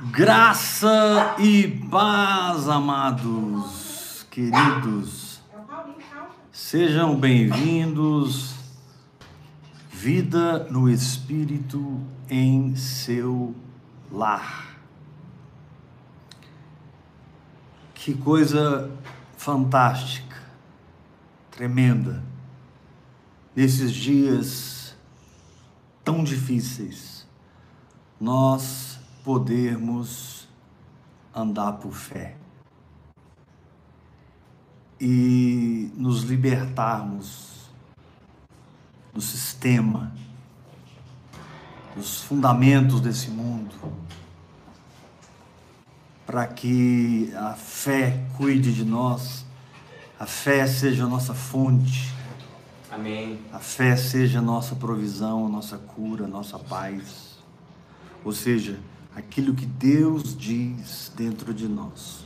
Graça e paz, amados, queridos. Sejam bem-vindos. Vida no Espírito em seu lar. Que coisa fantástica, tremenda. Nesses dias tão difíceis, nós podermos andar por fé e nos libertarmos do sistema, dos fundamentos desse mundo, para que a fé cuide de nós, a fé seja a nossa fonte. Amém. A fé seja a nossa provisão, a nossa cura, a nossa paz. Ou seja, aquilo que Deus diz dentro de nós.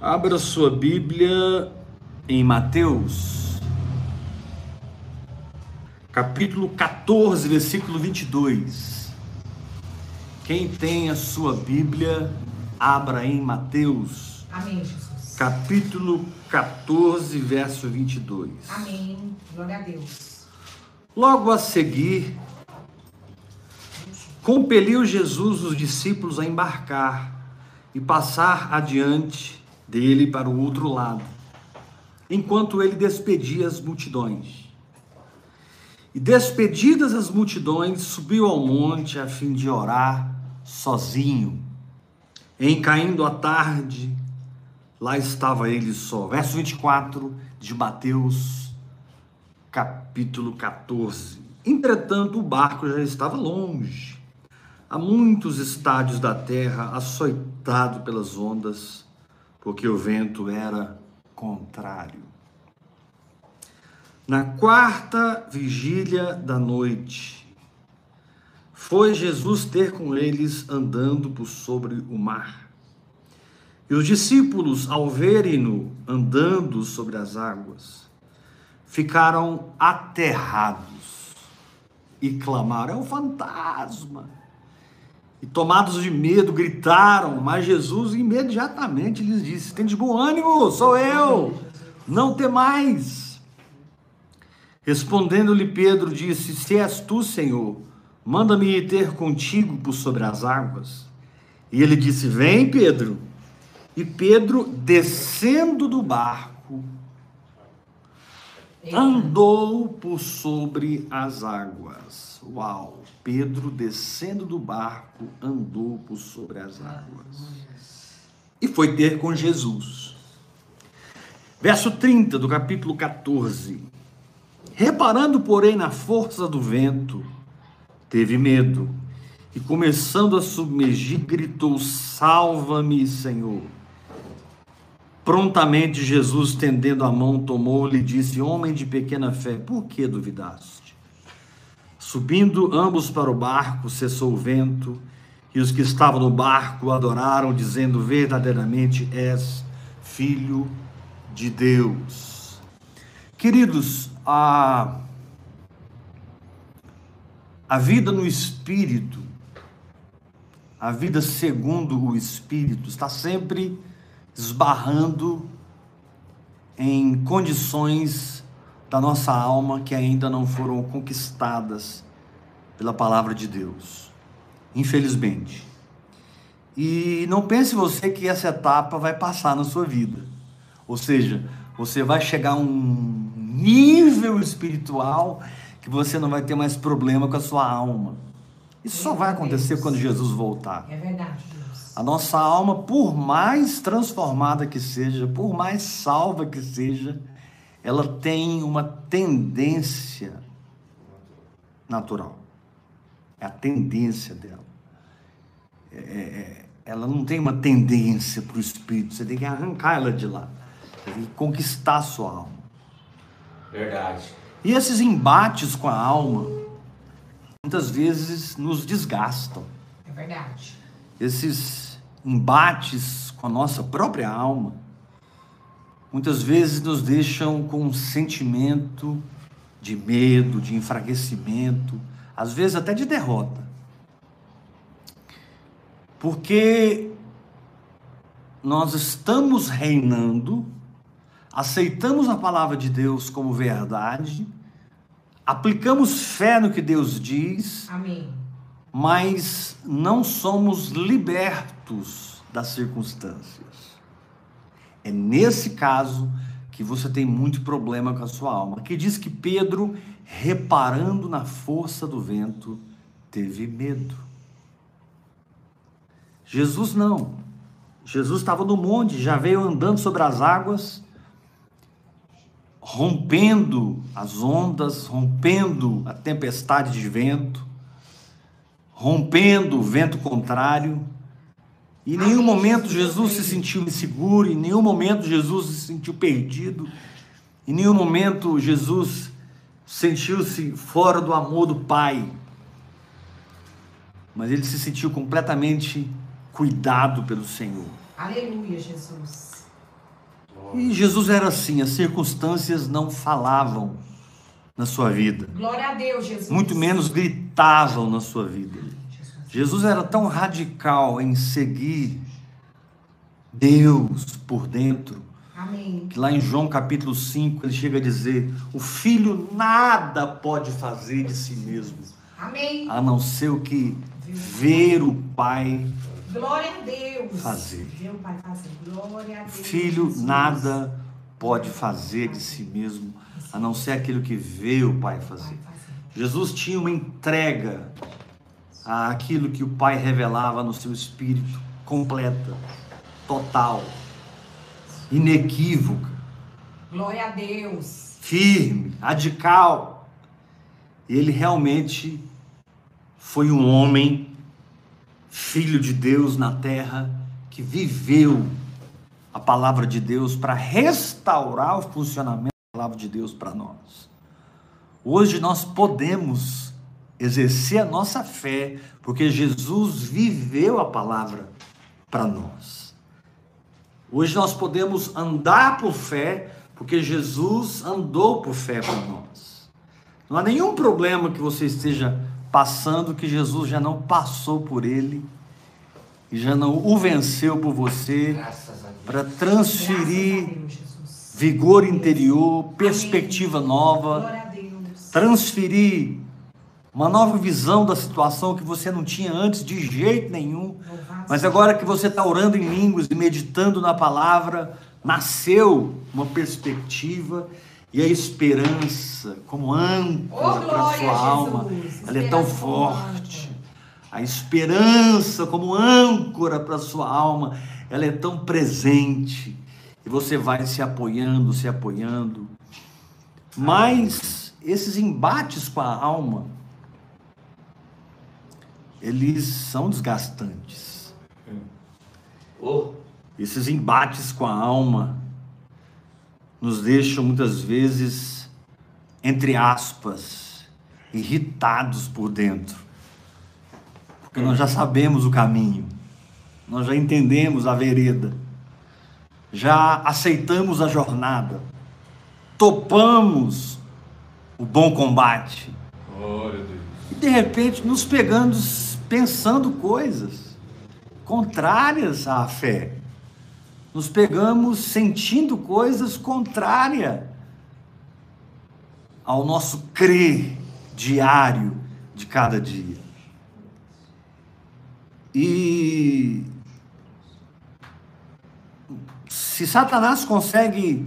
Abra sua Bíblia em Mateus, capítulo 14, versículo 22. Quem tem a sua Bíblia, abra em Mateus. Amém, Jesus. Capítulo 14, verso 22. Amém. Glória a Deus. Logo a seguir, compeliu Jesus os discípulos a embarcar e passar adiante dele para o outro lado, enquanto ele despedia as multidões. E despedidas as multidões, subiu ao monte a fim de orar sozinho. Em caindo a tarde, lá estava ele só. Verso 24 de Mateus, capítulo 14. Entretanto, o barco já estava longe a muitos estádios da terra, açoitado pelas ondas, porque o vento era contrário. Na quarta vigília da noite, foi Jesus ter com eles andando por sobre o mar. E os discípulos, ao verem-no andando sobre as águas, ficaram aterrados e clamaram: é um fantasma! E tomados de medo gritaram, mas Jesus imediatamente lhes disse: Tem de bom ânimo, sou eu, não temais. Respondendo-lhe Pedro, disse: Se és tu, Senhor, manda-me ter contigo por sobre as águas. E ele disse: Vem, Pedro. E Pedro, descendo do barco, andou por sobre as águas. Uau! Pedro, descendo do barco, andou por sobre as águas e foi ter com Jesus. Verso 30 do capítulo 14. Reparando, porém, na força do vento, teve medo e, começando a submergir, gritou: Salva-me, Senhor. Prontamente Jesus, tendendo a mão, tomou-lhe e disse: Homem de pequena fé, por que duvidaste? Subindo ambos para o barco, cessou o vento, e os que estavam no barco adoraram, dizendo: Verdadeiramente és filho de Deus. Queridos, a, a vida no espírito, a vida segundo o espírito, está sempre esbarrando em condições da nossa alma que ainda não foram conquistadas pela palavra de Deus. Infelizmente. E não pense você que essa etapa vai passar na sua vida. Ou seja, você vai chegar a um nível espiritual que você não vai ter mais problema com a sua alma. Isso só vai acontecer quando Jesus voltar. É verdade, Deus. A nossa alma, por mais transformada que seja, por mais salva que seja, ela tem uma tendência natural. É a tendência dela. É, é, ela não tem uma tendência para o espírito, você tem que arrancar ela de lá. Você tem que conquistar a sua alma. Verdade. E esses embates com a alma, muitas vezes nos desgastam. É verdade. Esses embates com a nossa própria alma, muitas vezes nos deixam com um sentimento de medo, de enfraquecimento, às vezes até de derrota. Porque nós estamos reinando, aceitamos a palavra de Deus como verdade, aplicamos fé no que Deus diz, Amém. mas não somos libertos das circunstâncias. É nesse caso que você tem muito problema com a sua alma. Que diz que Pedro, reparando na força do vento, teve medo. Jesus não. Jesus estava no monte, já veio andando sobre as águas, rompendo as ondas, rompendo a tempestade de vento, rompendo o vento contrário. Em nenhum momento Jesus se sentiu inseguro, em nenhum momento Jesus se sentiu perdido, em nenhum momento Jesus sentiu-se fora do amor do Pai. Mas ele se sentiu completamente cuidado pelo Senhor. Aleluia, Jesus. E Jesus era assim, as circunstâncias não falavam na sua vida, Glória a Deus, Jesus. muito menos gritavam na sua vida. Jesus. Era tão radical em seguir Deus por dentro, Amém. que lá em João capítulo 5 ele chega a dizer: O filho nada pode fazer de si mesmo, Amém. a não ser o que ver o Pai. Glória a Deus. Fazer. Meu Pai fazer. Glória a O Deus. filho nada pode fazer de si mesmo, a não ser aquilo que vê o Pai fazer. Jesus tinha uma entrega àquilo que o Pai revelava no seu espírito, completa, total, inequívoca, Glória a Deus. firme, radical. Ele realmente foi um homem, filho de Deus na terra, que viveu a palavra de Deus para restaurar o funcionamento da palavra de Deus para nós. Hoje nós podemos exercer a nossa fé, porque Jesus viveu a palavra para nós. Hoje nós podemos andar por fé, porque Jesus andou por fé para nós. Não há nenhum problema que você esteja passando que Jesus já não passou por ele e já não o venceu por você para transferir vigor interior, perspectiva nova, transferir uma nova visão da situação que você não tinha antes de jeito nenhum. Mas agora que você está orando em línguas e meditando na palavra, nasceu uma perspectiva e a esperança como âncora Oh, para sua alma. Ela é tão forte. A esperança como âncora para a sua alma, ela é tão presente. E você vai se apoiando, se apoiando. Mas esses embates com a alma, eles são desgastantes. Oh, Esses embates com a alma nos deixam muitas vezes, entre aspas, irritados por dentro. Porque nós já sabemos o caminho, nós já entendemos a vereda, já aceitamos a jornada, topamos o bom combate. E de repente nos pegando pensando coisas contrárias à fé. Nos pegamos sentindo coisas contrárias ao nosso crer diário de cada dia. E se Satanás consegue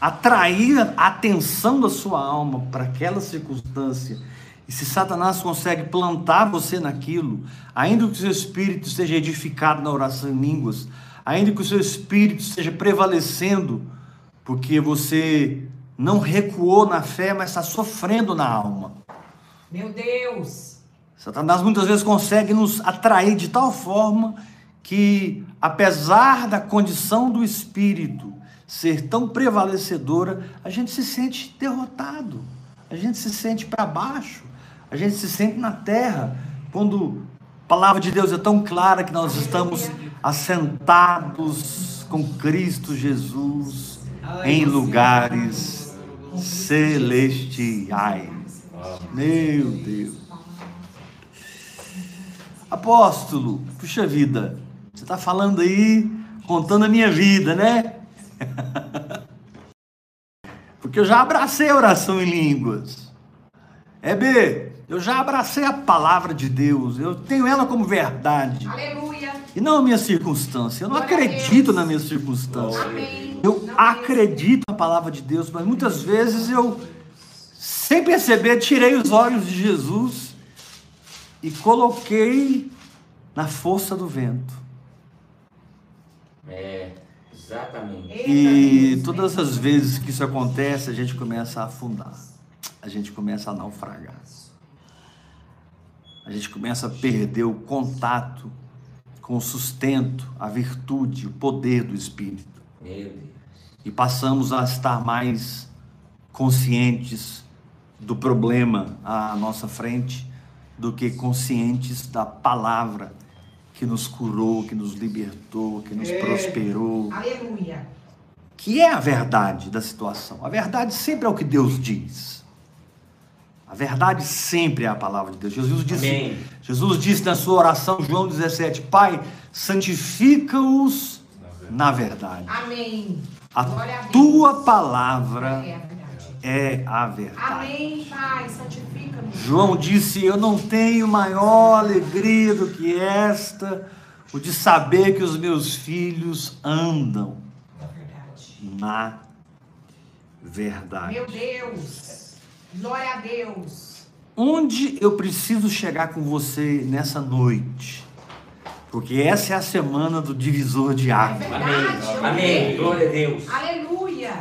atrair a atenção da sua alma para aquela circunstância, e se Satanás consegue plantar você naquilo, ainda que o seu espírito esteja edificado na oração em línguas, ainda que o seu espírito esteja prevalecendo, porque você não recuou na fé, mas está sofrendo na alma. Meu Deus. Satanás muitas vezes consegue nos atrair de tal forma que, apesar da condição do espírito ser tão prevalecedora, a gente se sente derrotado, a gente se sente para baixo, a gente se sente na terra, quando a palavra de Deus é tão clara que nós estamos assentados com Cristo Jesus em lugares celestiais. Meu Deus. Apóstolo, puxa vida, você está falando aí, contando a minha vida, né? Porque eu já abracei a oração em línguas. É B, eu já abracei a palavra de Deus, eu tenho ela como verdade. Aleluia. E não a minha circunstância. Eu não Glória acredito na minha circunstância. Amém. Eu Não acredito na palavra de Deus, mas muitas vezes eu, sem perceber, tirei os olhos de Jesus e coloquei na força do vento. É, exatamente. E todas as vezes que isso acontece, a gente começa a afundar. A gente começa a naufragar. A gente começa a perder o contato com o sustento, a virtude, o poder do Espírito. Meu Deus. E passamos a estar mais conscientes do problema à nossa frente do que conscientes da palavra que nos curou, que nos libertou, que nos É. prosperou, Aleluia. que é a verdade da situação. A verdade sempre é o que Deus diz. A verdade sempre é a palavra de Deus. Jesus disse, Amém. Jesus disse na sua oração, João 17, Pai, santifica-os na verdade. Amém. A Glória a Deus. tua palavra É a verdade. é a verdade. Amém, Pai. Santifica-nos. João disse: Eu não tenho maior alegria do que esta, o de saber que os meus filhos andam É verdade. na verdade. Meu Deus. Glória a Deus. Onde eu preciso chegar com você nessa noite? Porque essa é a semana do divisor de É água. verdade. Amém. Amém. Glória a Deus. Aleluia.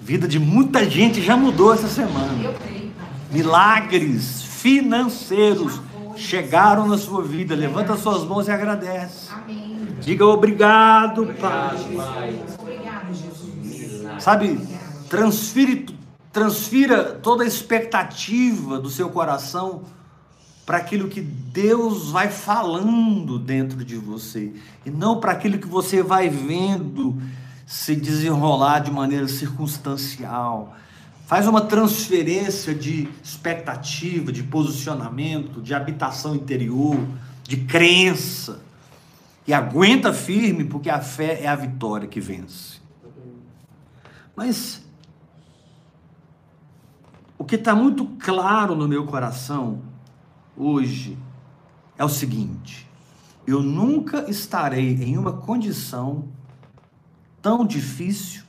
Vida de muita gente já mudou essa semana. Eu creio. Milagres financeiros chegaram na sua vida. Levanta suas mãos e agradece. Amém. Diga obrigado, Pai. Obrigado, Pai. Obrigado, Jesus. Sabe, transfire, transfira toda a expectativa do seu coração para aquilo que Deus vai falando dentro de você e não para aquilo que você vai vendo se desenrolar de maneira circunstancial. Faz uma transferência de expectativa, de posicionamento, de habitação interior, de crença. E aguenta firme, porque a fé é a vitória que vence. Mas o que está muito claro no meu coração hoje é o seguinte: eu nunca estarei em uma condição tão difícil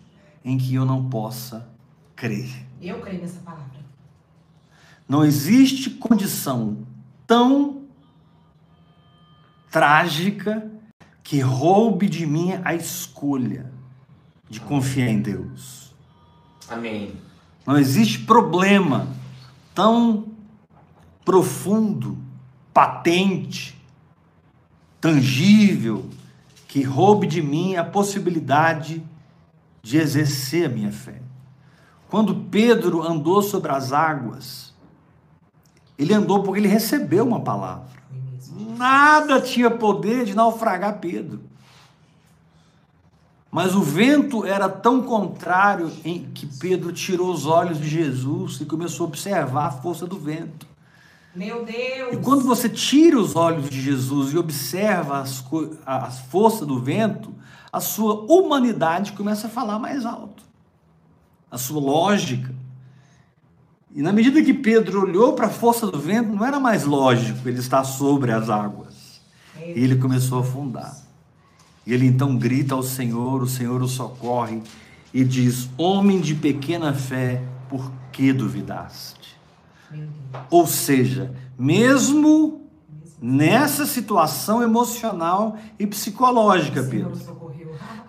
em que eu não possa crer. Eu creio nessa palavra. Não existe condição tão trágica que roube de mim a escolha de confiar em Deus. Amém. Não existe problema tão profundo, patente, tangível, que roube de mim a possibilidade de exercer a minha fé. Quando Pedro andou sobre as águas, ele andou porque ele recebeu uma palavra. Nada tinha poder de naufragar Pedro. Mas o vento era tão contrário em que Pedro tirou os olhos de Jesus e começou a observar a força do vento. Meu Deus. E quando você tira os olhos de Jesus e observa as a força do vento, a sua humanidade começa a falar mais alto. A sua lógica. E na medida que Pedro olhou para a força do vento, não era mais lógico ele estar sobre as águas. E ele começou a afundar. E ele então grita ao Senhor, o Senhor o socorre e diz: Homem de pequena fé, por que duvidaste? Ou seja, mesmo nessa situação emocional e psicológica, Pedro,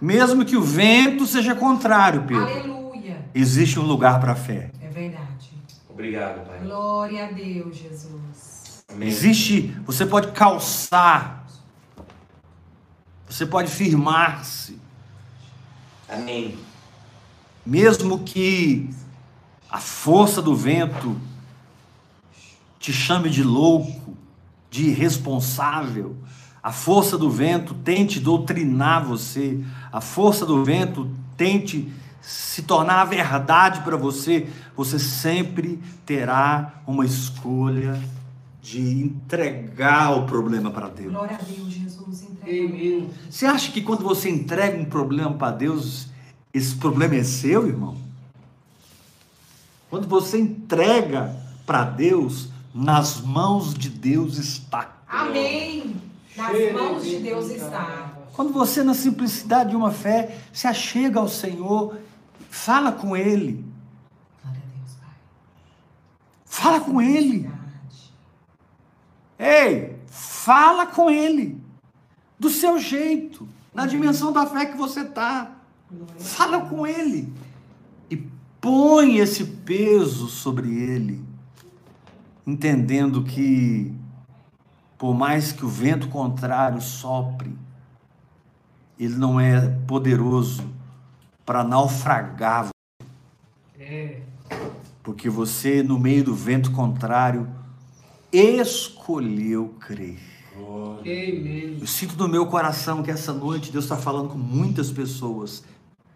mesmo que o vento seja contrário, Pedro, Aleluia. existe um lugar para a fé. É verdade. Obrigado, Pai. Glória a Deus, Jesus. Amém. Existe, você pode calçar, você pode firmar-se, Amém. mesmo que a força do vento te chame de louco, de irresponsável, a força do vento tente doutrinar você, a força do vento tente se tornar a verdade para você, você sempre terá uma escolha de entregar o problema para Deus. Glória a Deus, Jesus. Amém. Você acha que quando você entrega um problema para Deus, esse problema é seu, irmão? Quando você entrega para Deus, nas mãos de Deus está. Amém. Nas mãos de Deus está. Quando você, na simplicidade de uma fé, se achega ao Senhor, fala com Ele. Glória a Deus, Pai. Fala com Ele. Ei, fala com Ele. Do seu jeito. Na dimensão da fé que você está. Fala com Ele. E põe esse peso sobre Ele. Entendendo que, por mais que o vento contrário sopre, Ele não é poderoso para naufragar É. porque você, no meio do vento contrário, escolheu crer. Amém. Eu sinto no meu coração que essa noite Deus está falando com muitas pessoas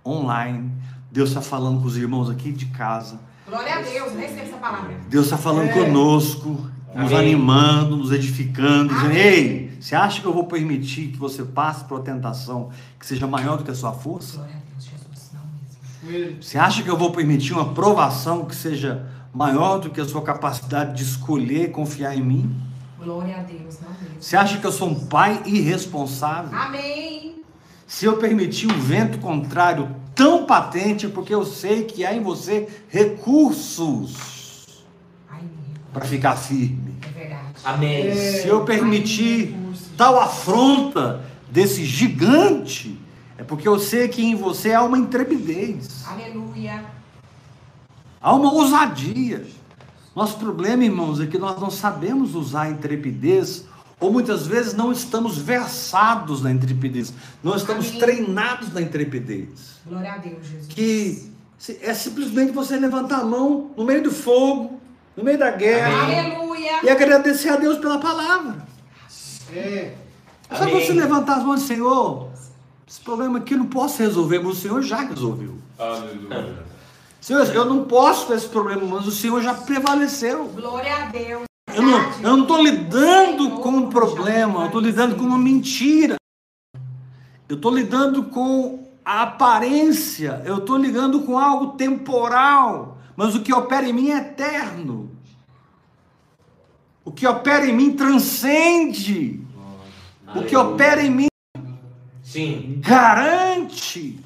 online. Deus está falando com os irmãos aqui de casa. Glória a Deus. Receba essa palavra. Deus está falando É. conosco, nos Amém. animando, nos edificando, dizendo. Ei, você acha que eu vou permitir que você passe por uma tentação que seja maior do que a sua força? Glória a Deus, Jesus. Não mesmo. Você acha que eu vou permitir uma provação que seja maior do que a sua capacidade de escolher confiar em mim? Glória a Deus. Não mesmo. Você acha que eu sou um pai irresponsável? Amém. Se eu permitir um vento contrário tão patente, é porque eu sei que há em você recursos para ficar firme. É verdade. Amém. É. Se eu permitir tal afronta desse gigante, é porque eu sei que em você há uma intrepidez, Aleluia. há uma ousadia. Nosso problema, irmãos, é que nós não sabemos usar a intrepidez, ou muitas vezes não estamos versados na intrepidez, não estamos Amém. treinados na intrepidez. Glória a Deus, Jesus. Que é simplesmente você levantar a mão no meio do fogo, no meio da guerra. Aleluia. e agradecer a Deus pela palavra. É. Só Amém. você levantar as mãos e dizer, Senhor, esse problema aqui eu não posso resolver, mas o Senhor já resolveu. Aleluia. Senhor, eu não posso com esse problema, mas o Senhor já prevaleceu. Glória a Deus. Eu não Verdade. eu não estou lidando Senhor com um problema, eu estou lidando com uma mentira. Eu estou lidando com a aparência, eu estou lidando com algo temporal, mas o que opera em mim é eterno. O que opera em mim transcende. O que opera em mim Sim. garante.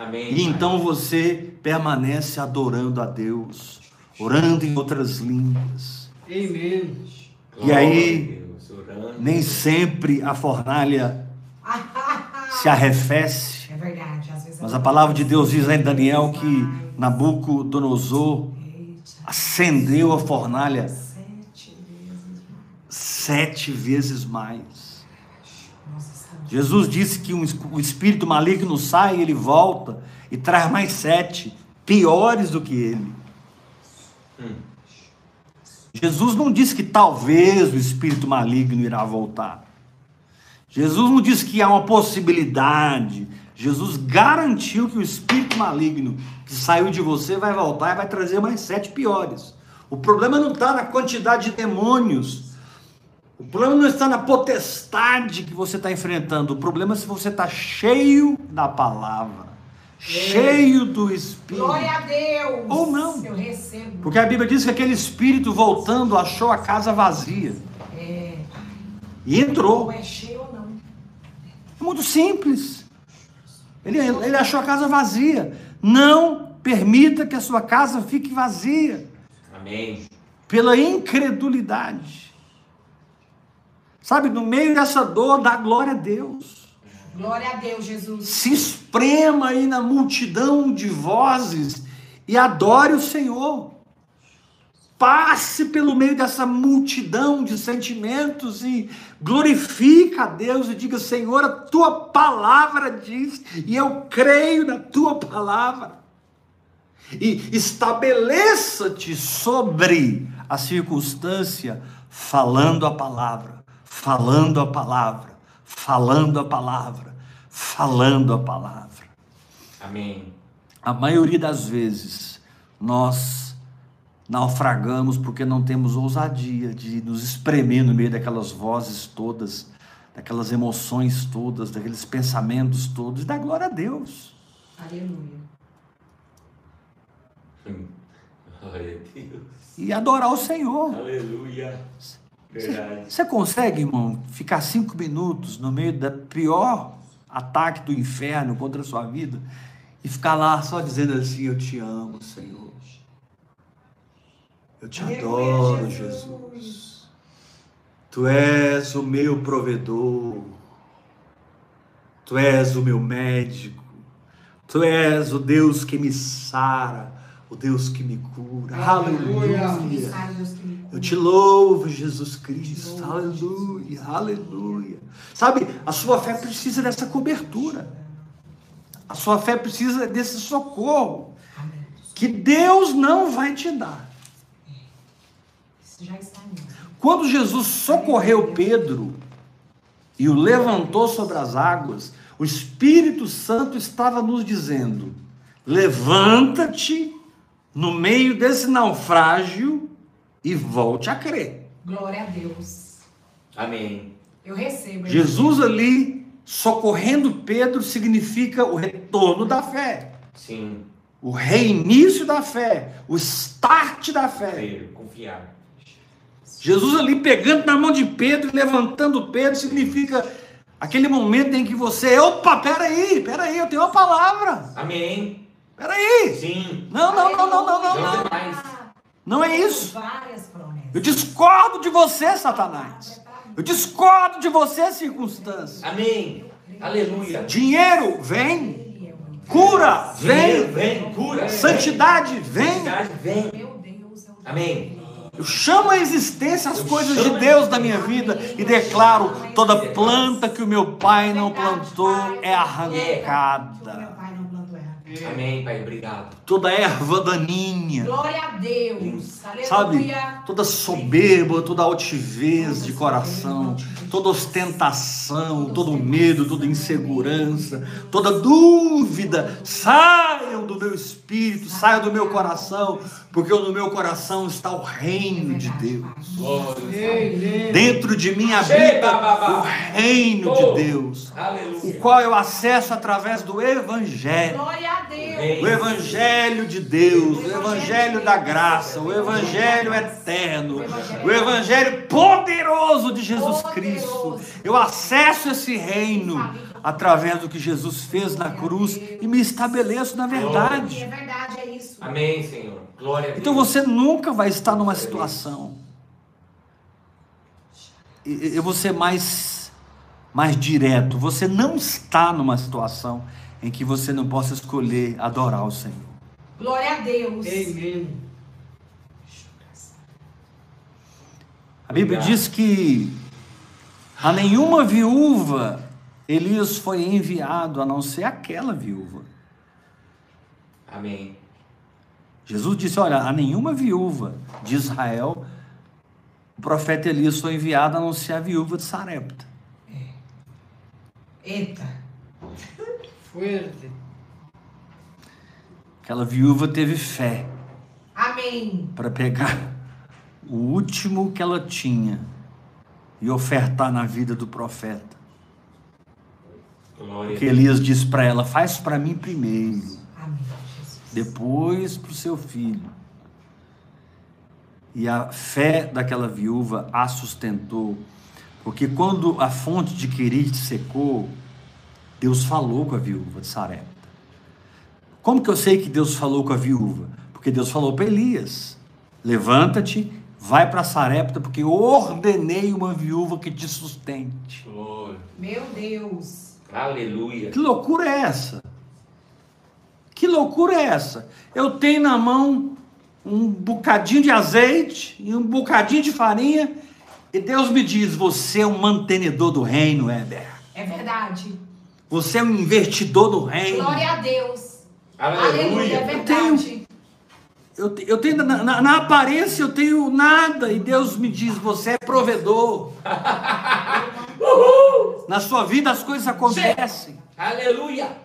Amém. E Pai. então você permanece adorando a Deus, orando em outras línguas. Amém. E aí-. Nem sempre a fornalha se arrefece, É verdade. Às vezes mas a palavra de Deus diz em Daniel que Nabucodonosor acendeu a fornalha Sete vezes mais. sete vezes mais. Nossa Senhora. Jesus disse que um o espírito maligno sai ele volta e traz mais sete, piores do que ele. Jesus não disse que talvez o espírito maligno irá voltar. Jesus não disse que há uma possibilidade. Jesus garantiu que o espírito maligno que saiu de você vai voltar e vai trazer mais sete piores. O problema não está na quantidade de demônios. O problema não está na potestade que você está enfrentando. O problema é se você está cheio da palavra, cheio do Espírito. Glória a Deus. Ou não. Eu recebo. Porque a Bíblia diz que aquele espírito voltando achou a casa vazia É. e entrou. Ou é cheio ou não. É muito simples. Ele, ele achou a casa vazia. Não permita que a sua casa fique vazia Amém. pela incredulidade. Sabe, no meio dessa dor, dá glória a Deus. Glória a Deus, Jesus. Se esprema aí na multidão de vozes e adore o Senhor. Passe pelo meio dessa multidão de sentimentos e glorifica a Deus e diga: Senhor, a tua palavra diz, e eu creio na tua palavra. E estabeleça-te sobre a circunstância, falando a palavra, falando a palavra, falando a palavra, falando a palavra. Amém. A maioria das vezes nós naufragamos porque não temos ousadia de nos espremer no meio daquelas vozes todas, daquelas emoções todas, daqueles pensamentos todos, e dar glória a Deus. Aleluia. Glória a Deus. E adorar o Senhor. Aleluia. Verdade. Você consegue, irmão, ficar cinco minutos no meio da pior ataque do inferno contra a sua vida e ficar lá só dizendo assim: Eu te amo, Senhor. Eu te adoro. Jesus. Tu és o meu provedor. Tu és o meu médico. Tu és o Deus que me sara, o Deus que me cura. Aleluia. Aleluia. Eu te louvo, Jesus Cristo. Aleluia, aleluia. Sabe, a sua fé precisa dessa cobertura. A sua fé precisa desse socorro que Deus não vai te dar. Mim. Quando Jesus socorreu Pedro e o levantou sobre as águas, o Espírito Santo estava nos dizendo: levanta-te no meio desse naufrágio e volte a crer. Glória a Deus. Amém. Eu recebo. Jesus ali socorrendo Pedro significa o retorno da fé, Sim. o reinício da fé, o start da fé. Crer, confiar. Jesus ali pegando na mão de Pedro e levantando Pedro significa aquele momento em que você, opa, peraí, peraí, eu tenho uma palavra, Amém. Peraí. Sim. Não, não, não, não, não, não, Não não. é isso. Várias promessas. Eu discordo de você, Satanás. Eu discordo de você, circunstância. Amém. Aleluia. Dinheiro vem, cura vem, vem, cura. santidade vem. Santidade vem. Meu Deus. o Amém. Eu chamo a existência as coisas de Deus na minha vida e declaro: toda planta que o meu pai não plantou é arrancada. Amém, Pai. Obrigado. Toda erva daninha, Glória a Deus. sabe? Aleluia. Toda soberba, toda altivez de coração, toda ostentação, todo medo, toda insegurança, toda dúvida, saiam do meu espírito, saiam do meu coração, porque no meu coração está o reino de Deus. Glória. Amém. Dentro de mim habita o reino de Deus, o qual eu acesso através do Evangelho. Glória a Deus. O Evangelho de Deus, o Evangelho da graça, o Evangelho eterno, o Evangelho poderoso de Jesus Cristo. Eu acesso esse reino através do que Jesus fez na cruz e me estabeleço na É verdade. verdade, é isso. Amém, Senhor. Glória a Deus. Então você nunca vai estar numa situação. E- Eu vou ser mais, mais direto. Você não está numa situação em que você não possa escolher adorar o Senhor. Glória a Deus. Amém. A Bíblia Obrigado. diz que a nenhuma viúva Elias foi enviado a não ser aquela viúva. Amém. Jesus disse: Olha, a nenhuma viúva de Israel o profeta Elias foi enviado a não ser a viúva de Sarepta. Eita. Fuerte. Aquela viúva teve fé Amém. para pegar o último que ela tinha e ofertar na vida do profeta. Glória Porque Elias disse para ela: Faz para mim primeiro. Amém, Jesus. depois para o seu filho. E a fé daquela viúva a sustentou, porque quando a fonte de Querite secou, Deus falou com a viúva de Sarepta. Como que eu sei que Deus falou com a viúva? Porque Deus falou para Elias: levanta-te, vai para Sarepta, porque eu ordenei uma viúva que te sustente. Glória. Meu Deus. Aleluia. Que loucura é essa? Que loucura é essa? Eu tenho na mão um bocadinho de azeite e um bocadinho de farinha, e Deus me diz: Você é um mantenedor do reino, Éber. É verdade. Você é um investidor do reino. Glória a Deus. Aleluia. Aleluia. É verdade. Eu, te- eu tenho, na, na- na aparência, eu tenho nada, e Deus me diz: Você é provedor. Na sua vida as coisas acontecem. Aleluia.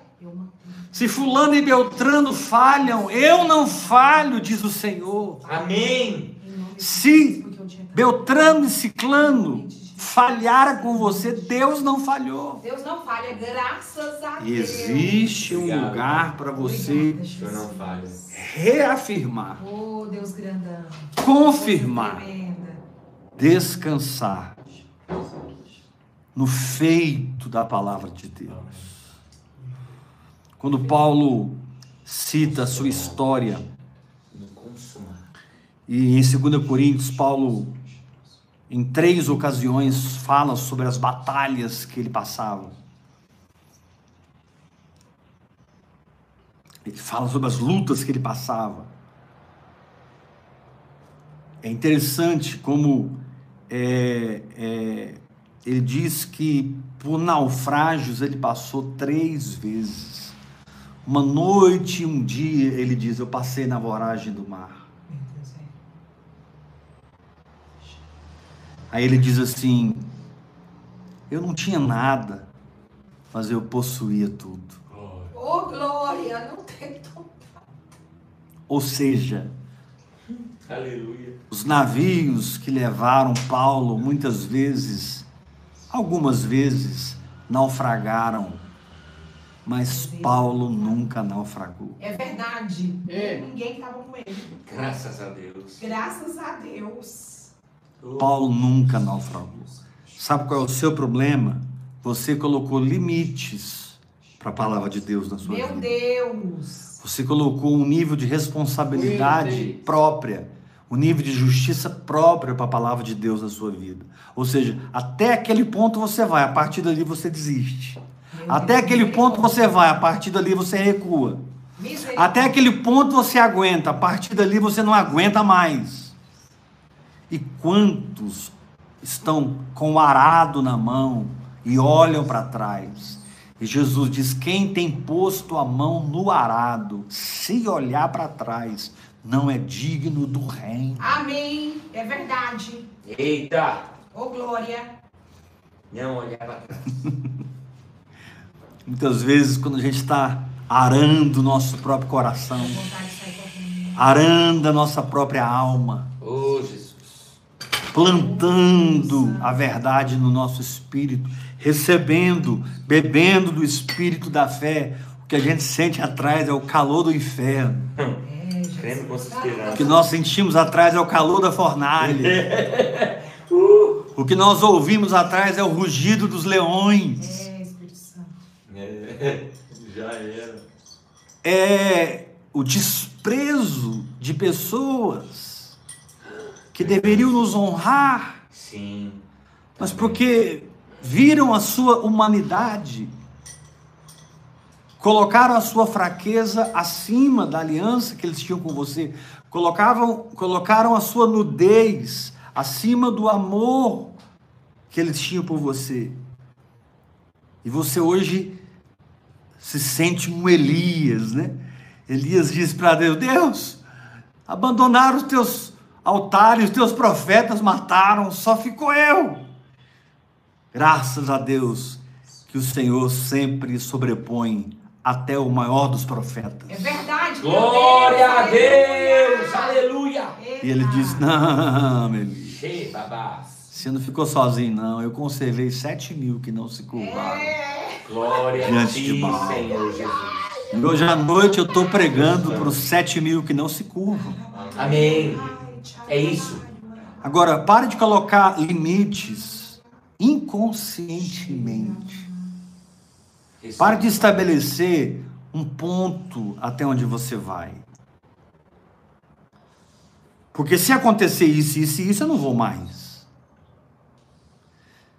Se fulano e beltrano falham, eu não falho, diz o Senhor. Amém. Se Beltrano e Ciclano falharam com você, Deus não falhou. Deus não falha, graças a Deus. Existe um Obrigado. lugar para você Obrigada, O Senhor não Jesus. falha. reafirmar, Oh, Deus grandão. confirmar, Tremenda. descansar no feito da palavra de Deus. Quando Paulo cita a sua história, e em 2 Coríntios, Paulo, em três ocasiões, fala sobre as batalhas que ele passava. Ele fala sobre as lutas que ele passava. É interessante como é, é, ele diz que por naufrágios ele passou três vezes. Uma noite e um dia, ele diz, eu passei na voragem do mar. Aí ele diz assim: Eu não tinha nada, mas eu possuía tudo. Oh, glória, não tem. Ou seja, Aleluia. os navios que levaram Paulo muitas vezes, algumas vezes, naufragaram, mas Paulo nunca naufragou. É verdade. É. Ninguém estava com ele. Graças a Deus. Graças a Deus. Paulo nunca naufragou. Sabe qual é o seu problema? Você colocou limites para a palavra de Deus na sua Meu vida. Deus. Você colocou um nível de responsabilidade Meu própria, um nível de justiça própria para a palavra de Deus na sua vida. Ou seja, até aquele ponto você vai, a partir dali você desiste. Até aquele ponto você vai, a partir dali você recua. Até aquele ponto você aguenta, a partir dali você não aguenta mais. E quantos estão com o arado na mão e olham para trás? E Jesus diz: quem tem posto a mão no arado, se olhar para trás, não é digno do reino. Amém. É verdade. Eita. Oh, glória. Não olhar para trás. Muitas vezes, quando a gente está arando o nosso próprio coração, arando a nossa própria alma, Oh, Jesus. plantando a verdade no nosso espírito, recebendo, bebendo do espírito da fé. O que a gente sente atrás é o calor do inferno. É. Creme com. O que nós sentimos atrás é o calor da fornalha. O que nós ouvimos atrás é o rugido dos leões. É, Espírito Santo. É, Já era. É o desprezo de pessoas que deveriam nos honrar Sim. mas porque viram a sua humanidade, colocaram a sua fraqueza acima da aliança que eles tinham com você, colocavam, colocaram a sua nudez acima do amor que eles tinham por você. E você hoje se sente um Elias, né? Elias diz para Deus: Deus, abandonaram os teus altares, os teus profetas mataram, só ficou eu. Graças a Deus que o Senhor sempre sobrepõe até o maior dos profetas. É verdade. Glória a. Deus. Aleluia. E ele diz: Não, babás. você não ficou sozinho, não. Eu conservei sete mil que não se curvaram. É. Glória a Diante ti, de Baal. Senhor Jesus. E hoje à noite eu estou pregando para os sete mil que não se curvam. Amém. É isso. Agora, pare de colocar limites inconscientemente. Pare de estabelecer um ponto até onde você vai. Porque se acontecer isso, isso e isso, eu não vou mais.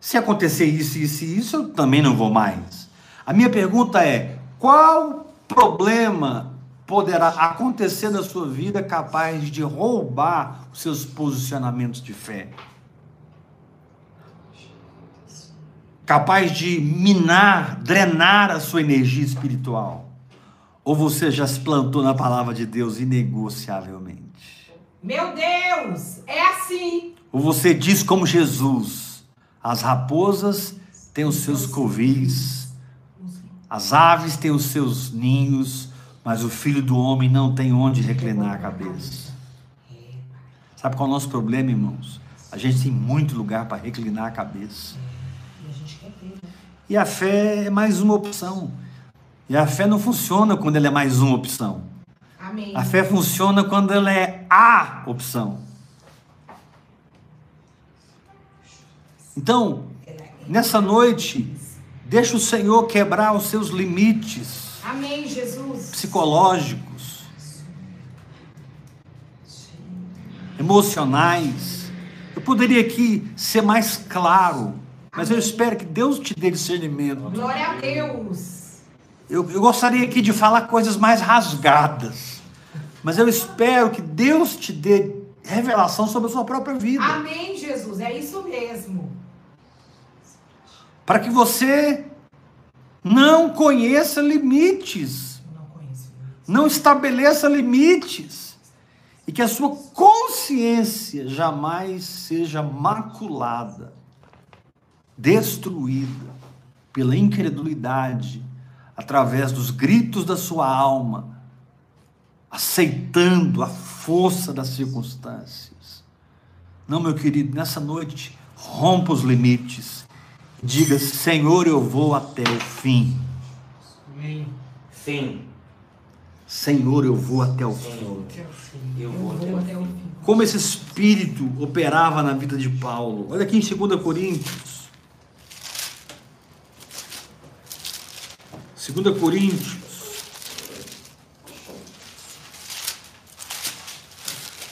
Se acontecer isso, isso e isso, eu também não vou mais. A minha pergunta é: qual problema poderá acontecer na sua vida capaz de roubar os seus posicionamentos de fé? Capaz de minar, drenar a sua energia espiritual? Ou você já se plantou na palavra de Deus inegociavelmente? Meu Deus, é assim. Ou você diz como Jesus: as raposas têm os seus covis, As aves têm os seus ninhos, mas o filho do homem não tem onde reclinar a cabeça. Sabe qual é o nosso problema, irmãos? A gente tem muito lugar para reclinar a cabeça. E a fé é mais uma opção. E a fé não funciona quando ela é mais uma opção. Amém. A fé funciona quando ela é a opção. Então, nessa noite, deixa o Senhor quebrar os seus limites Amém, Jesus. psicológicos, emocionais. Eu poderia aqui ser mais claro, mas eu espero que Deus te dê discernimento. Glória a Deus. Eu, eu gostaria aqui de falar coisas mais rasgadas, mas eu espero que Deus te dê revelação sobre a sua própria vida, Amém, Jesus. É isso mesmo. para que você não conheça limites, Eu não conheço. não estabeleça limites, e que a sua consciência jamais seja maculada, destruída pela incredulidade, através dos gritos da sua alma, aceitando a força das circunstâncias. Não, meu querido, nessa noite, rompa os limites. Diga, Senhor, eu vou até o fim. Amém. Sim. Senhor, eu vou até o fim. Senhor. Eu vou até o fim. Como esse espírito operava na vida de Paulo. Olha aqui em 2 Coríntios. 2 Coríntios.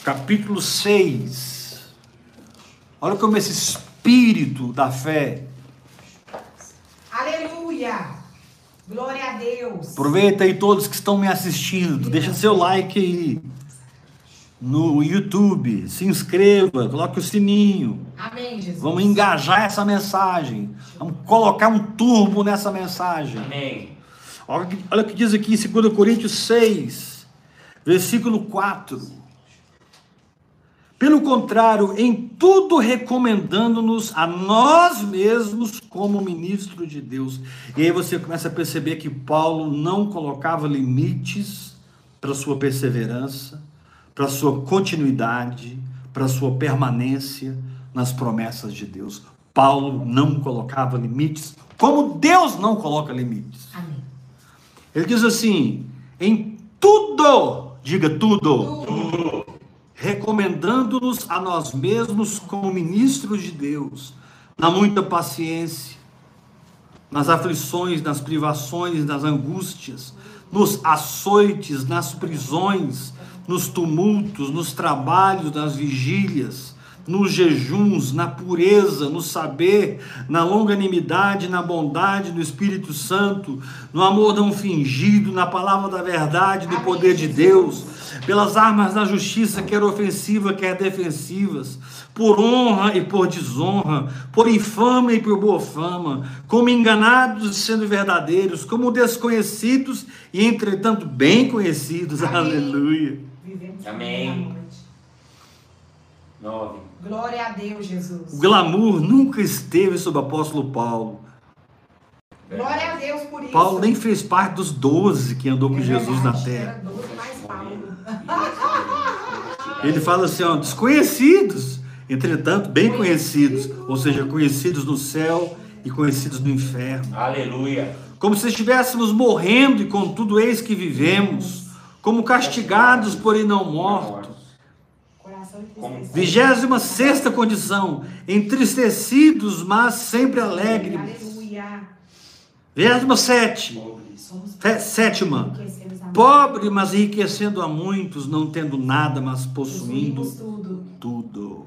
Capítulo 6. Olha como esse espírito da fé. Aleluia. Glória a Deus. Aproveita aí todos que estão me assistindo. Deixa seu like aí. No YouTube. Se inscreva. Coloque o sininho. Amém, Jesus. Vamos engajar essa mensagem. Vamos colocar um turbo nessa mensagem. Amém. Olha, o que- diz aqui em 2 Coríntios 6, versículo 4. Pelo contrário, em tudo recomendando-nos a nós mesmos como ministro de Deus. E aí você começa a perceber que Paulo não colocava limites para sua perseverança, para sua continuidade, para sua permanência nas promessas de Deus. Paulo não colocava limites, como Deus não coloca limites. Amém. Ele diz assim: em tudo, diga tudo, Tudo. recomendando-nos a nós mesmos como ministros de Deus, na muita paciência, nas aflições, nas privações, nas angústias, nos açoites, nas prisões, nos tumultos, nos trabalhos, nas vigílias, nos jejuns, na pureza, no saber, na longanimidade, na bondade do Espírito Santo, no amor não fingido, na palavra da verdade, do poder de Deus, pelas armas da justiça, quer ofensiva, quer defensivas, por honra e por desonra, por infâmia e por boa fama, como enganados e sendo verdadeiros, como desconhecidos e entretanto bem conhecidos. Amém. Aleluia. Amém. na noite. Nove. Glória a Deus, Jesus. O glamour nunca esteve sob o apóstolo Paulo. Glória a Deus por isso. Paulo nem fez parte dos doze que andou com É Jesus na terra. Era 12 mais Paulo. Ele fala assim, ó, desconhecidos, entretanto bem conhecidos, ou seja, conhecidos no céu e conhecidos no inferno. Aleluia. Como se estivéssemos morrendo e contudo eis que vivemos, como castigados, porém não mortos. Vigésima sexta condição, entristecidos, mas sempre alegres. Aleluia. Vigésima sete, sétima, pobre, mas enriquecendo a muitos, não tendo nada, mas possuindo tudo. tudo.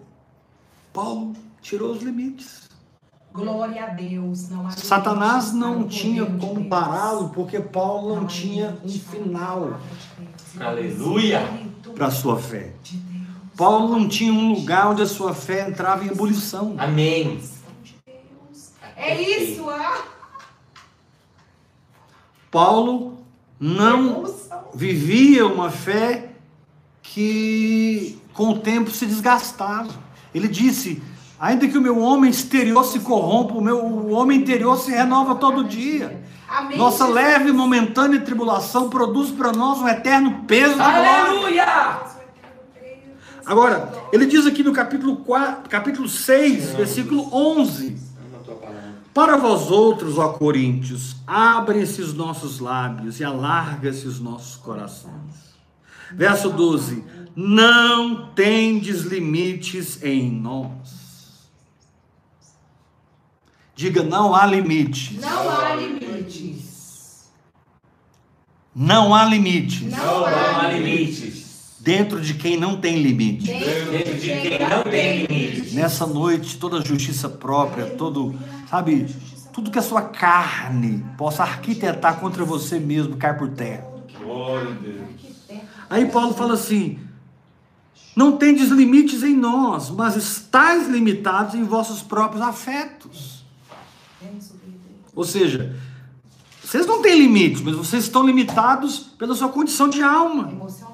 Paulo tirou os limites. Glória a Deus. Não há Satanás não tinha de como pará-lo, porque Paulo não há tinha um final. Aleluia. Para a sua fé. de. Paulo não tinha um lugar onde a sua fé entrava em ebulição. Amém. É isso, ah. Paulo não vivia uma fé que com o tempo se desgastava. Ele disse: Ainda que o meu homem exterior se corrompa, o meu o homem interior se renova todo dia. Amém. Nossa Jesus. leve e momentânea tribulação produz para nós um eterno peso de glória. Aleluia! Agora, ele diz aqui no capítulo 4, capítulo 6, versículo 11: Ama a tua palavra. Para vós outros, ó Coríntios, abrem-se os nossos lábios e alarga-se os nossos corações. Verso 12: Não tendes limites em nós. Diga, não há limites. Não há limites. Não há limites. Não, há limites. Dentro de quem não tem limite. Dentro de quem não tem limites. Nessa noite, toda justiça própria, todo, sabe, tudo que a sua carne possa arquitetar contra você mesmo cai por terra. Glória a Deus. Aí Paulo fala assim: não tendes limites em nós, mas estáis limitados em vossos próprios afetos. Ou seja, vocês não têm limites, mas vocês estão limitados pela sua condição de alma. Emocional.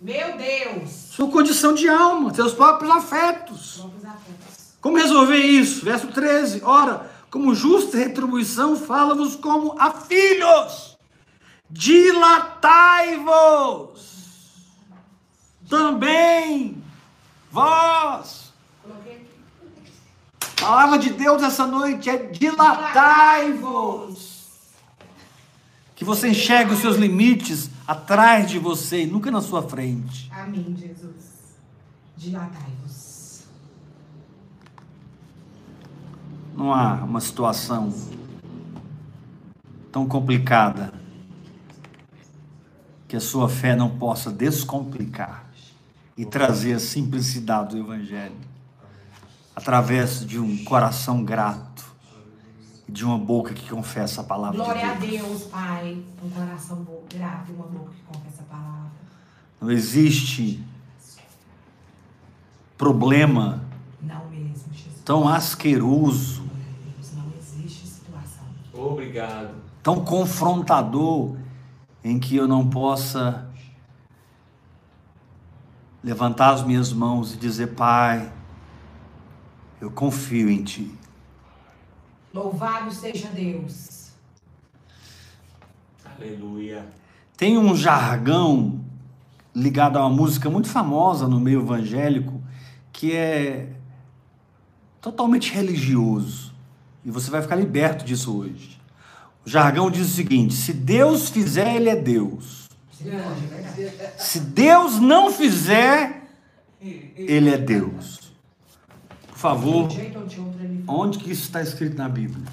Meu Deus. Sua condição de alma, seus próprios afetos. Próprios afetos. Como resolver isso? Verso 13. Ora, como justa retribuição, fala-vos como a filhos. Dilatai-vos. Também vós. Coloquei aqui. A palavra de Deus essa noite é dilatai-vos. Que você enxergue os seus limites atrás de você e nunca na sua frente. Amém, Jesus. Dilatai-vos. Não há uma situação tão complicada que a sua fé não possa descomplicar e trazer a simplicidade do Evangelho através de um coração grato de uma boca que confessa a palavra Glória a de Deus. Deus, Pai. Um coração bo- grato e uma boca que confessa a palavra. Não existe problema Não mesmo, Jesus. tão asqueroso, Glória a. Não existe situação. Obrigado. tão confrontador em que eu não possa levantar as minhas mãos e dizer: Pai, eu confio em Ti. Louvado seja Deus. Aleluia. Tem um jargão ligado a uma música muito famosa no meio evangélico que é totalmente religioso. E você vai ficar liberto disso hoje. O jargão diz o seguinte: se Deus fizer, Ele é Deus. É verdade. Se Deus não fizer, Ele é Deus. Por favor, ele onde que isso está escrito na Bíblia?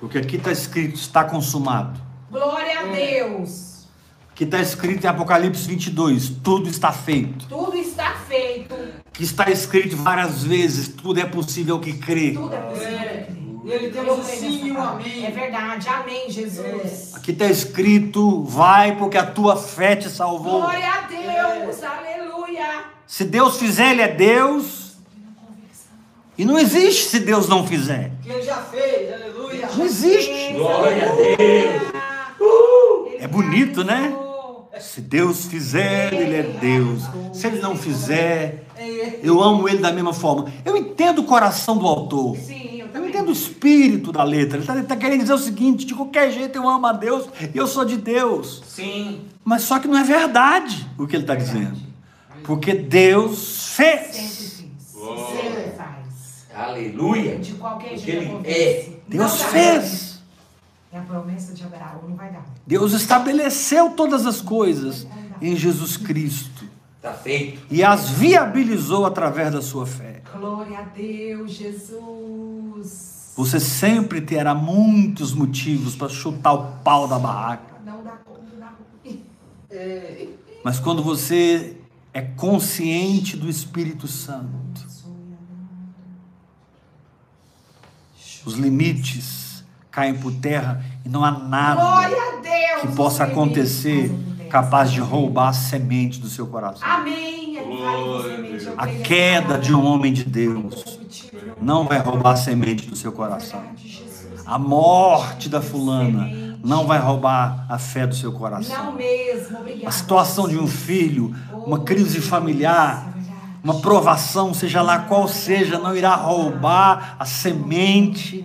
Porque aqui está escrito, está consumado. Glória a Deus. Aqui está escrito em Apocalipse 22, tudo está feito. Tudo está feito. Que está escrito várias vezes, tudo é possível que crê. Tudo é possível. É. Ele tem um sim e um amém. É verdade. Amém, Jesus. Aqui está escrito, vai porque a tua fé te salvou. Glória a Deus. Aleluia. Se Deus fizer, Ele é Deus. E não existe se Deus não fizer. Que ele já fez, aleluia. Não existe. Glória a Deus. É bonito, né? Se Deus fizer, Ele é Deus. Se Ele não fizer, eu amo Ele da mesma forma. Eu entendo o coração do autor. Sim, eu entendo o espírito da letra. Ele está querendo dizer o seguinte: de qualquer jeito eu amo a Deus e eu sou de Deus. Sim. Mas só que não é verdade o que ele está dizendo. Porque Deus fez. fiz. Glória. Sempre faz. Aleluia. De qualquer Porque jeito ele é. Deus fez. É a promessa de Abraão, não vai dar. Deus estabeleceu todas as coisas em Jesus Cristo Está feito. e as viabilizou através da sua fé. Glória a Deus, Jesus. Você sempre terá muitos motivos para chutar o pau da barraca. Não dá conta, não dá. Mas quando você é consciente do Espírito Santo, os limites caem por terra e não há nada Deus. que possa os acontecer capaz de roubar a semente do seu coração. Amém. A queda de um homem de Deus não vai roubar a semente do seu coração. A morte da fulana não vai roubar a fé do seu Não coração. mesmo. A situação de um filho, uma crise familiar, uma provação, seja lá qual seja, não irá roubar a semente,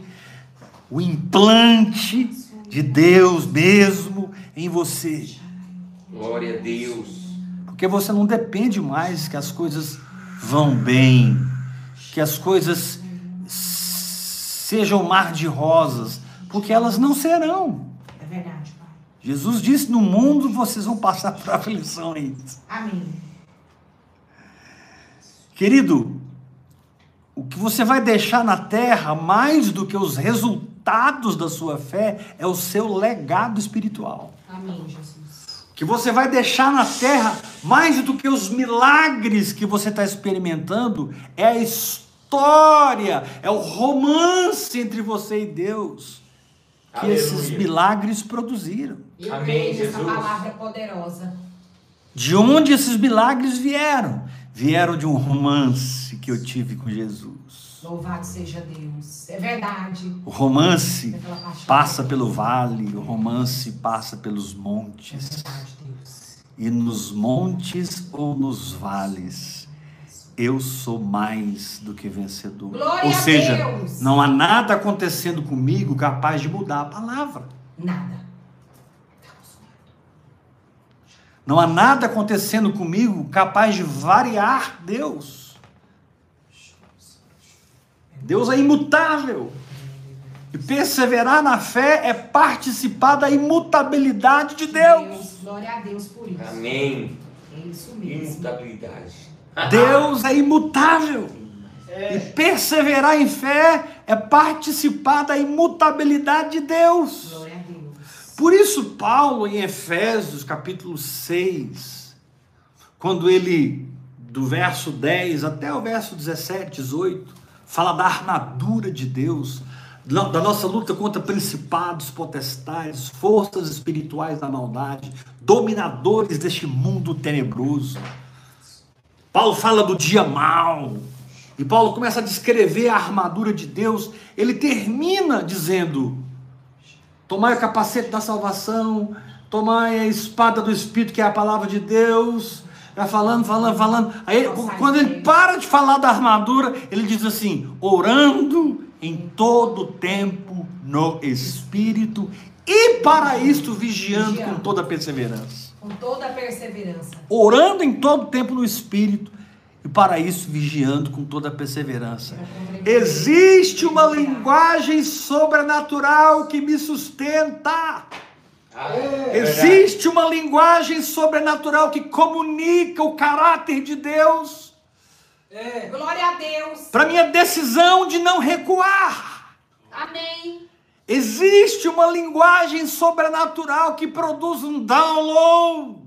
o implante de Deus mesmo em você. Glória a Deus. Porque você não depende mais que as coisas vão bem, que as coisas sejam mar de rosas, porque elas não serão. É verdade, Pai. Jesus disse: no mundo vocês vão passar por aflições. Amém. Querido, o que você vai deixar na terra, mais do que os resultados da sua fé, é o seu legado espiritual. Amém, Jesus. O que você vai deixar na terra, mais do que os milagres que você está experimentando, é a história, é o romance entre você e Deus que Aleluia. esses milagres produziram. Eu Amém, Jesus. palavra poderosa. De onde esses milagres vieram? Vieram de um romance que eu tive com Jesus. Louvado seja Deus. É verdade. O romance paixão. passa pelo vale, o romance passa pelos É montes. verdade, Deus. E nos montes ou nos vales, eu sou mais do que vencedor. Glória ou a seja, Deus. não há nada acontecendo comigo capaz de mudar a palavra. Nada. Não há nada acontecendo comigo capaz de variar Deus. Deus é imutável. E perseverar na fé é participar da imutabilidade de Deus. Glória a Deus por isso. Amém. É isso mesmo. Imutabilidade. Deus é imutável. E perseverar em fé é participar da imutabilidade de Deus. Glória a Deus. Por isso, Paulo, em Efésios capítulo 6, quando ele, do verso 10 até o verso 17, 18, fala da armadura de Deus, da nossa luta contra principados, potestades, forças espirituais da maldade, dominadores deste mundo tenebroso. Paulo fala do dia mau. E Paulo começa a descrever a armadura de Deus. Ele termina dizendo: Tomai o capacete da salvação, tomai a espada do Espírito, que é a palavra de Deus. Vai falando, falando, falando. Aí, quando ele para de falar da armadura, ele diz assim: orando em todo tempo no Espírito, e para isto vigiando com toda perseverança. Com toda a perseverança. Orando em todo tempo no Espírito, e para isso vigiando com toda perseverança. Existe uma linguagem sobrenatural que me sustenta. É Existe uma linguagem sobrenatural que comunica o caráter de Deus É. Glória a Deus. para minha decisão de não recuar. Amém. Existe uma linguagem sobrenatural que produz um download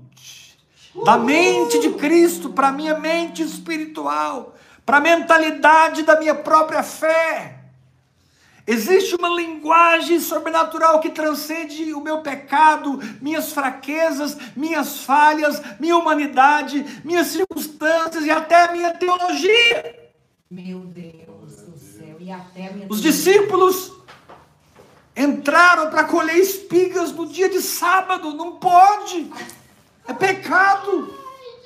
da mente de Cristo para minha mente espiritual, para a mentalidade da minha própria fé. Existe uma linguagem sobrenatural que transcende o meu pecado, minhas fraquezas, minhas falhas, minha humanidade, minhas circunstâncias e até a minha teologia. Meu Deus do céu. E até minha. Os discípulos entraram para colher espigas no dia de sábado, não pode. É pecado.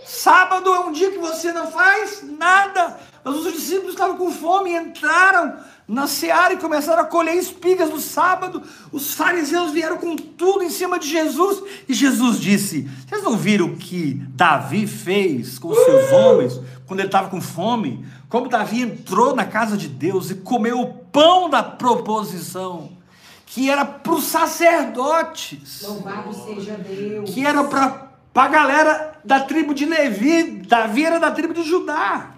Sábado é um dia que você não faz nada. Mas os discípulos estavam com fome e entraram na seara e começaram a colher espigas no sábado. Os fariseus vieram com tudo em cima de Jesus. E Jesus disse: Vocês não viram o que Davi fez com os seus homens quando ele estava com fome? Como Davi entrou na casa de Deus e comeu o pão da proposição, que era para os sacerdotes Louvado seja Deus. que era para a galera da tribo de Levi, Davi era da tribo de Judá.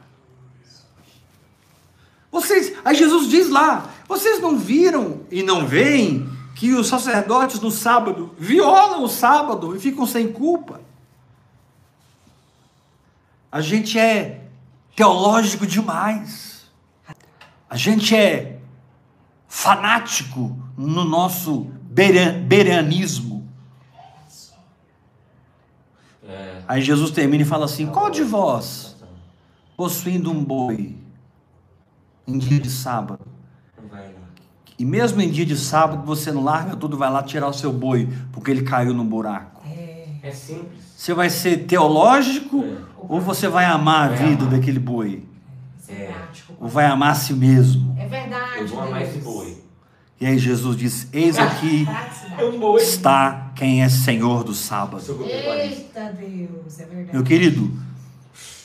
Vocês, aí Jesus diz lá, vocês não viram e não veem que os sacerdotes no sábado violam o sábado e ficam sem culpa? A gente é teológico demais. A gente é fanático no nosso berea- bereanismo. É. Aí Jesus termina e fala assim: Qual de vós, possuindo um boi, em dia de sábado, e mesmo em dia de sábado você não larga tudo, vai lá tirar o seu boi, porque ele caiu no buraco? É. É simples. Você vai ser teológico É. ou você vai amar a vida amar. daquele boi? É prático. Ou vai amar a si mesmo? É verdade, Eu vou amar esse Deus. boi. E aí Jesus diz: Eis aqui está quem é Senhor do sábado. Eita Deus, é verdade. Meu querido,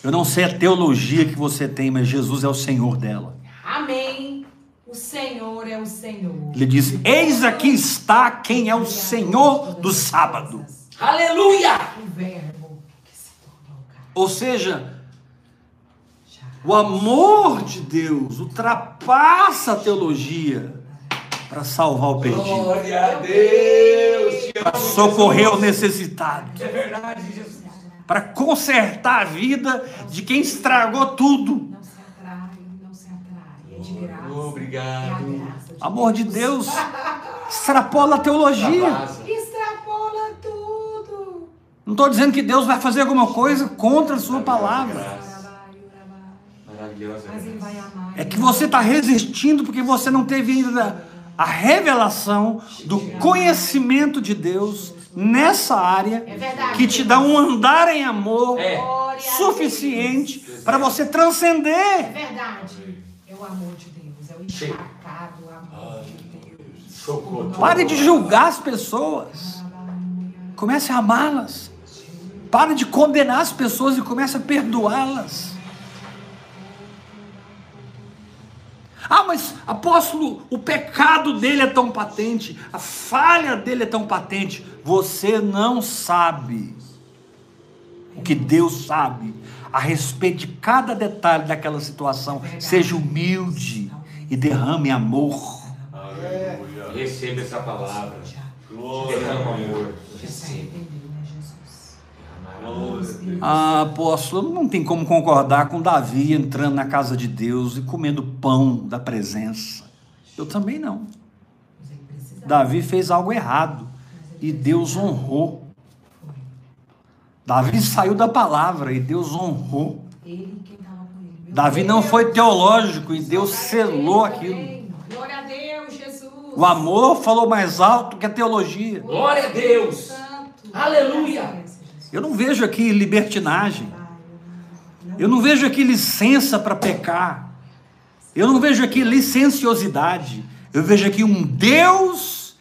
eu não sei a teologia que você tem, mas Jesus é o Senhor dela. Amém. O Senhor é o Senhor. Ele diz: Eis aqui está quem é o Senhor do sábado. Aleluia! O verbo que se tornou. Ou seja, o amor de Deus ultrapassa a teologia para salvar o perdido, Glória a Deus! Amo, socorrer o necessitado, É verdade, Jesus. para consertar a vida de quem estragou tudo. Não se atrai, não se atrai. É de graça. É a Obrigado. graça de Amor de Deus extrapola a teologia. Extrapola tudo. Não estou dizendo que Deus vai fazer alguma coisa contra a sua palavra. É que você está resistindo porque você não teve ainda a revelação do conhecimento de Deus nessa área É que te dá um andar em amor É. Suficiente para você É transcender. verdade. É o amor de Deus. É o empacado amor de Deus. Socorro. Pare de julgar as pessoas. Comece a amá-las. Pare de condenar as pessoas e comece a perdoá-las. Ah, mas apóstolo, o pecado dele é tão patente, a falha dele é tão patente. Você não sabe o que Deus sabe a respeito de cada detalhe daquela situação. Seja humilde e derrame amor. Receba essa palavra. Glória. Derrama amor. Receba. arrependeu, né, Jesus? Maravilhoso. Ah, apóstolo, não tem como concordar com Davi entrando na casa de Deus e comendo pão da presença. Eu também não. Davi fez algo errado e Deus honrou. Davi saiu da palavra e Deus honrou. Davi não foi teológico e Deus selou aquilo. Glória a Deus, Jesus. O amor falou mais alto que a teologia. Glória a Deus. Aleluia. Eu não vejo aqui libertinagem. Eu não vejo aqui licença para pecar. Eu não vejo aqui licenciosidade. Eu vejo aqui um Deus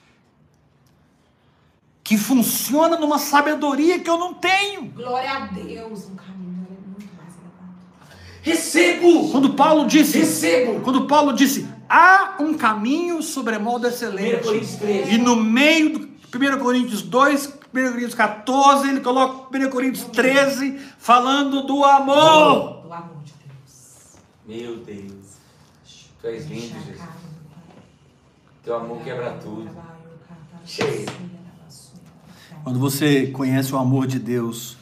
que funciona numa sabedoria que eu não tenho. Glória a Deus. Um caminho é muito mais elevado. Recebo. Quando Paulo disse, Recebo. quando Paulo disse, há um caminho sobremodo 1 excelente. Coríntios 13. E no meio do 1 Coríntios 2, 1 Coríntios 14, ele coloca 1 Coríntios 13 falando do amor. Do amor de Deus. Meu Deus. Tu és lindo, Jesus. Teu amor quebra tudo. Cheio. Quando você conhece o amor de Deus,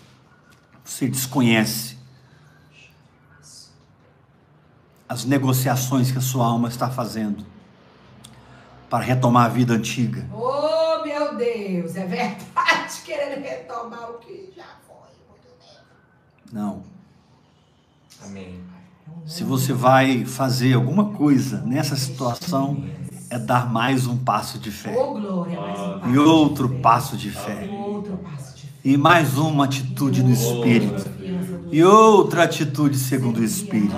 você desconhece as negociações que a sua alma está fazendo para retomar a vida antiga. Oh, meu Deus, é verdade. Querendo retomar o que já foi. Muito tempo. Não. Amém. Se você vai fazer alguma coisa nessa situação, é dar mais um passo de fé. Oh, glória, mais um passo E outro de fé. passo de fé. E mais uma atitude no Espírito. E outra atitude segundo o Espírito.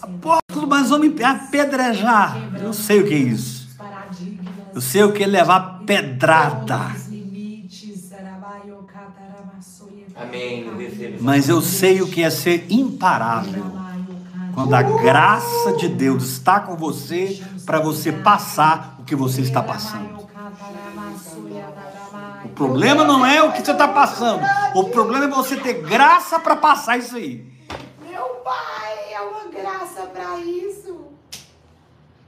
Apóstolo, mas vamos apedrejar. Eu sei o que é isso. Eu sei o que é levar pedrada. Amém. Mas eu sei o que é ser imparável. Quando a graça de Deus está com você para você passar o que você está passando. O problema não é o que você está passando. O problema é você ter graça para passar isso aí. Meu pai, é uma graça para isso.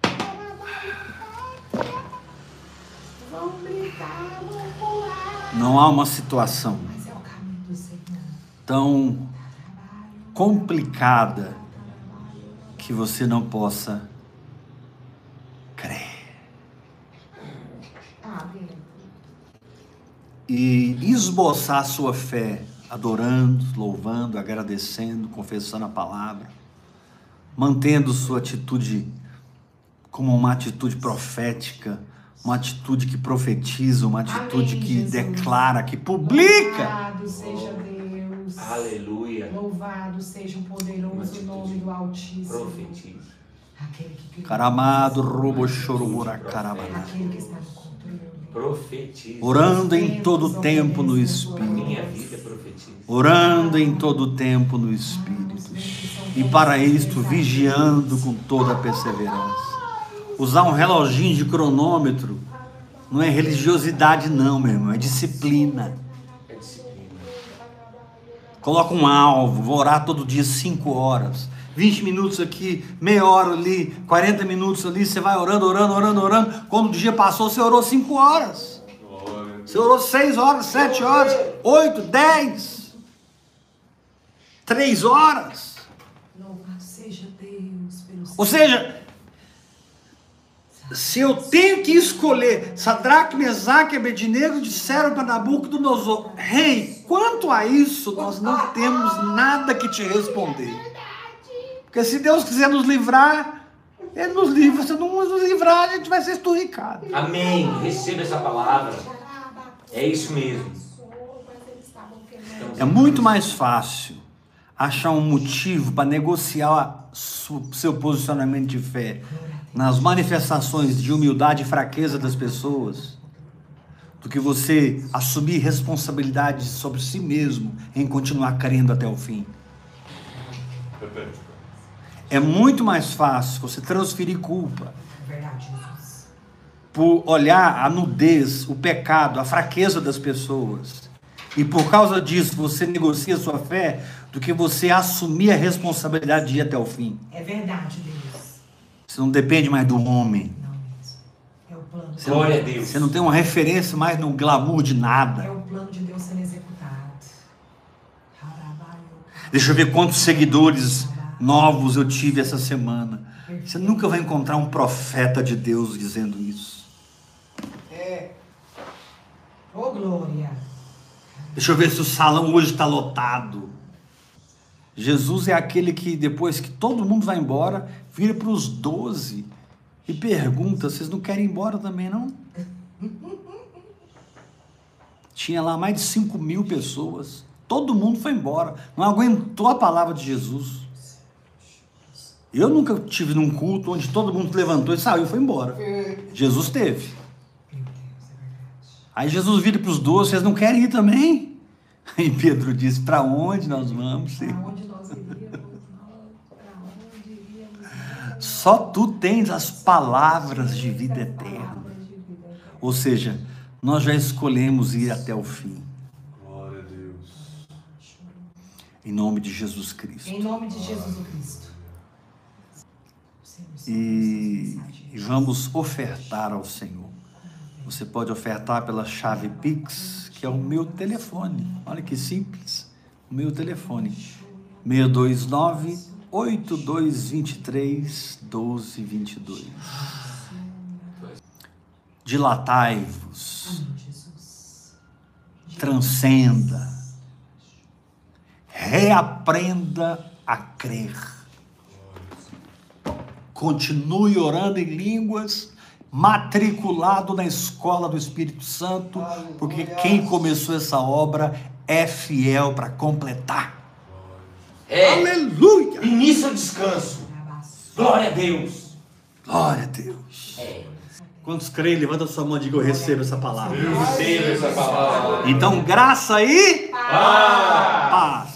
Vamos brincar, vamos pular. Não há uma situação tão complicada que você não possa crer. E esboçar sua fé, adorando, louvando, agradecendo, confessando a palavra, mantendo sua atitude como uma atitude profética, uma atitude que profetiza, uma atitude Amém, que Jesus. declara, que publica. Louvado seja Deus. Aleluia. Louvado seja o poderoso nome do Altíssimo. Profetiza. Aquele que. Caramado, robo, chorobora, carabana. Aquele que está no controle. Profetiza. Orando em todo tempo no Espírito. Minha vida profetiza. Orando em todo tempo no Espírito. E para isto, vigiando com toda a perseverança. Usar um reloginho de cronômetro não é religiosidade, não, meu irmão, é disciplina. É disciplina. Coloca um alvo, vou orar todo dia 5 horas. 20 minutos aqui, meia hora ali, 40 minutos ali, você vai orando, orando, orando, orando. Quando o dia passou, você orou 5 horas. Você orou 6 horas, 7 horas, 8, 10, 3 horas. Louvado seja Deus pelo Ou seja, se eu tenho que escolher, Sadraque, Mesaque e Abednego disseram para Nabucodonosor, rei, quanto a isso, nós não temos nada que te responder. Porque se Deus quiser nos livrar, Ele nos livra. Se não nos livrar, a gente vai ser esturricado. Amém. Receba essa palavra. É isso mesmo. É muito mais fácil achar um motivo para negociar o seu posicionamento de fé nas manifestações de humildade e fraqueza das pessoas do que você assumir responsabilidade sobre si mesmo em continuar crendo até o fim. É muito mais fácil você transferir culpa por olhar a nudez, o pecado, a fraqueza das pessoas. E por causa disso você negocia sua fé do que você assumir a responsabilidade de ir até o fim. É verdade, Deus. Você não depende mais do homem. Não. É o plano. Você Glória não, a Deus. Você não tem uma referência mais no glamour de É nada. o plano de Deus sendo executado. Deixa eu ver quantos seguidores novos eu tive essa semana. Você nunca vai encontrar um profeta de Deus dizendo isso. É. Ô, glória. Deixa eu ver se o salão hoje está lotado. Jesus é aquele que, depois que todo mundo vai embora, vira para os doze e pergunta: vocês não querem ir embora também, não? Tinha lá mais de 5 mil pessoas. Todo mundo foi embora. Não aguentou a palavra de Jesus. Eu nunca tive num culto onde todo mundo levantou e saiu e foi embora. Jesus teve. Aí Jesus vira para os doze, vocês não querem ir também? Aí Pedro disse, para onde nós vamos? Para onde nós iríamos? Para onde iríamos? Só tu tens as palavras de vida eterna. Ou seja, nós já escolhemos ir até o fim. Glória a Deus. Em nome de Jesus Cristo. Em nome de Jesus Cristo. E, e vamos ofertar ao Senhor. Você pode ofertar pela chave Pix, que é o meu telefone. Olha que simples. O meu telefone. 629 8223 1222. Dilatai-vos. Transcenda, reaprenda a crer. Continue orando em línguas, matriculado na escola do Espírito Santo, porque quem começou essa obra é fiel para completar. É. Aleluia! E nisso eu descanso. Glória a Deus. Glória a Deus. É. Quantos creem? Levanta sua mão e diga: Eu recebo essa palavra. Receba essa palavra. Então, graça e paz.